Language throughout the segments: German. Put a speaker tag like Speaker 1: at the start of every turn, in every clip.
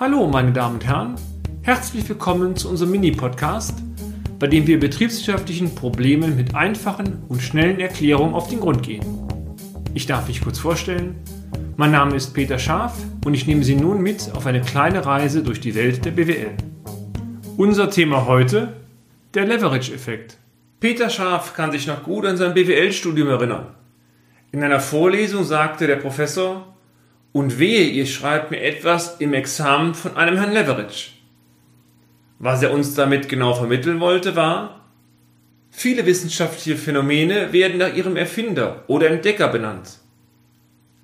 Speaker 1: Hallo, meine Damen und Herren. Herzlich willkommen zu unserem Mini-Podcast, bei dem wir betriebswirtschaftlichen Problemen mit einfachen und schnellen Erklärungen auf den Grund gehen. Ich darf mich kurz vorstellen. Mein Name ist Peter Scharf und ich nehme Sie nun mit auf eine kleine Reise durch die Welt der BWL. Unser Thema heute, der Leverage-Effekt. Peter Scharf kann sich noch gut an sein BWL-Studium erinnern. In einer Vorlesung sagte der Professor, und wehe, ihr schreibt mir etwas im Examen von einem Herrn Leverage. Was er uns damit genau vermitteln wollte, war, viele wissenschaftliche Phänomene werden nach ihrem Erfinder oder Entdecker benannt.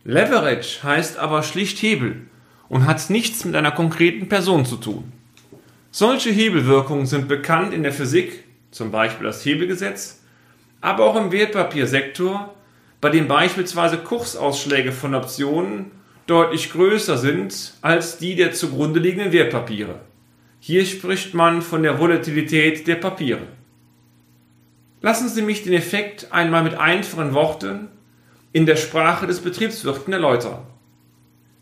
Speaker 1: Leverage heißt aber schlicht Hebel und hat nichts mit einer konkreten Person zu tun. Solche Hebelwirkungen sind bekannt in der Physik, zum Beispiel das Hebelgesetz, aber auch im Wertpapiersektor, bei dem beispielsweise Kursausschläge von Optionen deutlich größer sind als die der zugrunde liegenden Wertpapiere. Hier spricht man von der Volatilität der Papiere. Lassen Sie mich den Effekt einmal mit einfachen Worten in der Sprache des Betriebswirten erläutern.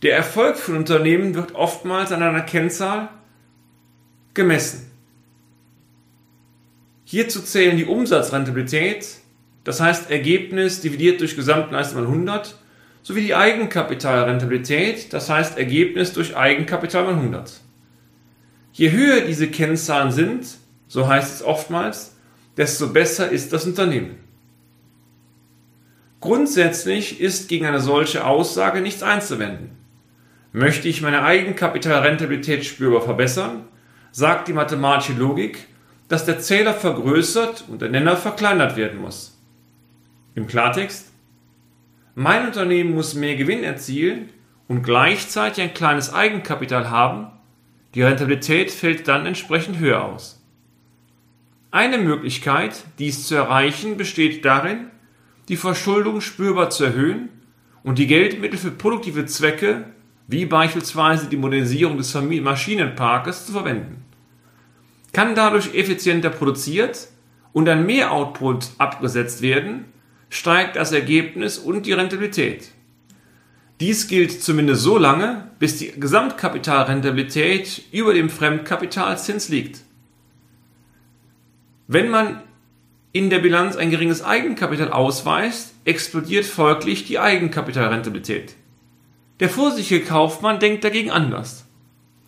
Speaker 1: Der Erfolg von Unternehmen wird oftmals an einer Kennzahl gemessen. Hierzu zählen die Umsatzrentabilität, das heißt Ergebnis dividiert durch Gesamtleistung mal 100, sowie die Eigenkapitalrentabilität, das heißt Ergebnis durch Eigenkapital mal 100. Je höher diese Kennzahlen sind, so heißt es oftmals, desto besser ist das Unternehmen. Grundsätzlich ist gegen eine solche Aussage nichts einzuwenden. Möchte ich meine Eigenkapitalrentabilität spürbar verbessern, sagt die mathematische Logik, dass der Zähler vergrößert und der Nenner verkleinert werden muss. Im Klartext, mein Unternehmen muss mehr Gewinn erzielen und gleichzeitig ein kleines Eigenkapital haben, die Rentabilität fällt dann entsprechend höher aus. Eine Möglichkeit, dies zu erreichen, besteht darin, die Verschuldung spürbar zu erhöhen und die Geldmittel für produktive Zwecke, wie beispielsweise die Modernisierung des Maschinenparkes, zu verwenden. Kann dadurch effizienter produziert und ein Mehroutput abgesetzt werden, steigt das Ergebnis und die Rentabilität. Dies gilt zumindest so lange, bis die Gesamtkapitalrentabilität über dem Fremdkapitalzins liegt. Wenn man in der Bilanz ein geringes Eigenkapital ausweist, explodiert folglich die Eigenkapitalrentabilität. Der vorsichtige Kaufmann denkt dagegen anders.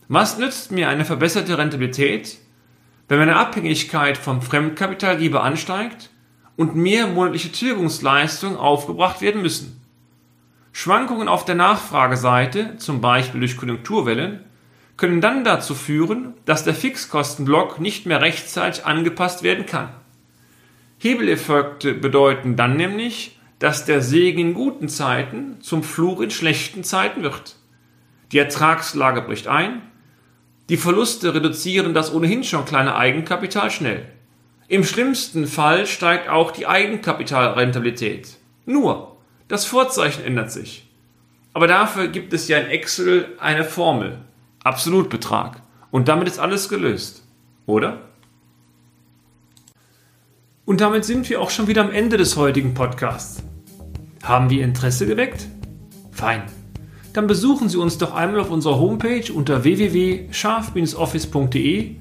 Speaker 1: Was nützt mir eine verbesserte Rentabilität, wenn meine Abhängigkeit vom Fremdkapitalgeber ansteigt und mehr monatliche Tilgungsleistungen aufgebracht werden müssen. Schwankungen auf der Nachfrageseite, zum Beispiel durch Konjunkturwellen, können dann dazu führen, dass der Fixkostenblock nicht mehr rechtzeitig angepasst werden kann. Hebeleffekte bedeuten dann nämlich, dass der Segen in guten Zeiten zum Fluch in schlechten Zeiten wird. Die Ertragslage bricht ein, die Verluste reduzieren das ohnehin schon kleine Eigenkapital schnell. Im schlimmsten Fall steigt auch die Eigenkapitalrentabilität. Nur, das Vorzeichen ändert sich. Aber dafür gibt es ja in Excel eine Formel. Absolutbetrag. Und damit ist alles gelöst. Oder? Und damit sind wir auch schon wieder am Ende des heutigen Podcasts. Haben wir Interesse geweckt? Fein. Dann besuchen Sie uns doch einmal auf unserer Homepage unter www.scharf-office.de